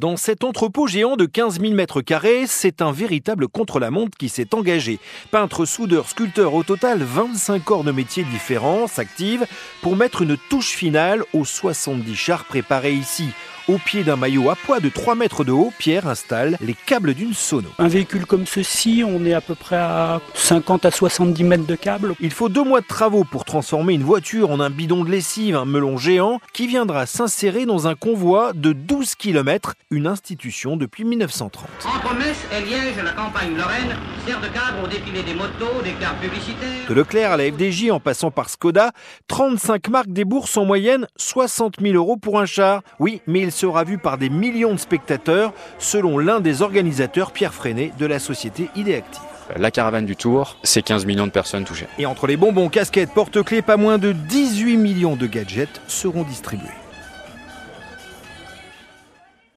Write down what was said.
Dans cet entrepôt géant de 15 000 mètres carrés, c'est un véritable contre-la-montre qui s'est engagé. Peintre, soudeur, sculpteur, au total 25 corps de métiers différents s'activent pour mettre une touche finale aux 70 chars préparés ici. Au pied d'un maillot à poids de 3 mètres de haut, Pierre installe les câbles d'une sono. Un véhicule comme ceci, on est à peu près à 50 à 70 mètres de câbles. Il faut deux mois de travaux pour transformer une voiture en un bidon de lessive, un melon géant, qui viendra s'insérer dans un convoi de 12 km, une institution depuis 1930. Entre Metz et Liège, la campagne Lorraine sert de cadre au défilé des motos, des cartes publicitaires. De Leclerc à la FDJ en passant par Skoda, 35 marques déboursent en moyenne 60 000 euros pour un char. Oui, mais il sera vu par des millions de spectateurs, selon l'un des organisateurs, Pierre Freinet, de la société Idéactive. La caravane du Tour, c'est 15 millions de personnes touchées. Et entre les bonbons, casquettes, porte-clés, pas moins de 18 millions de gadgets seront distribués.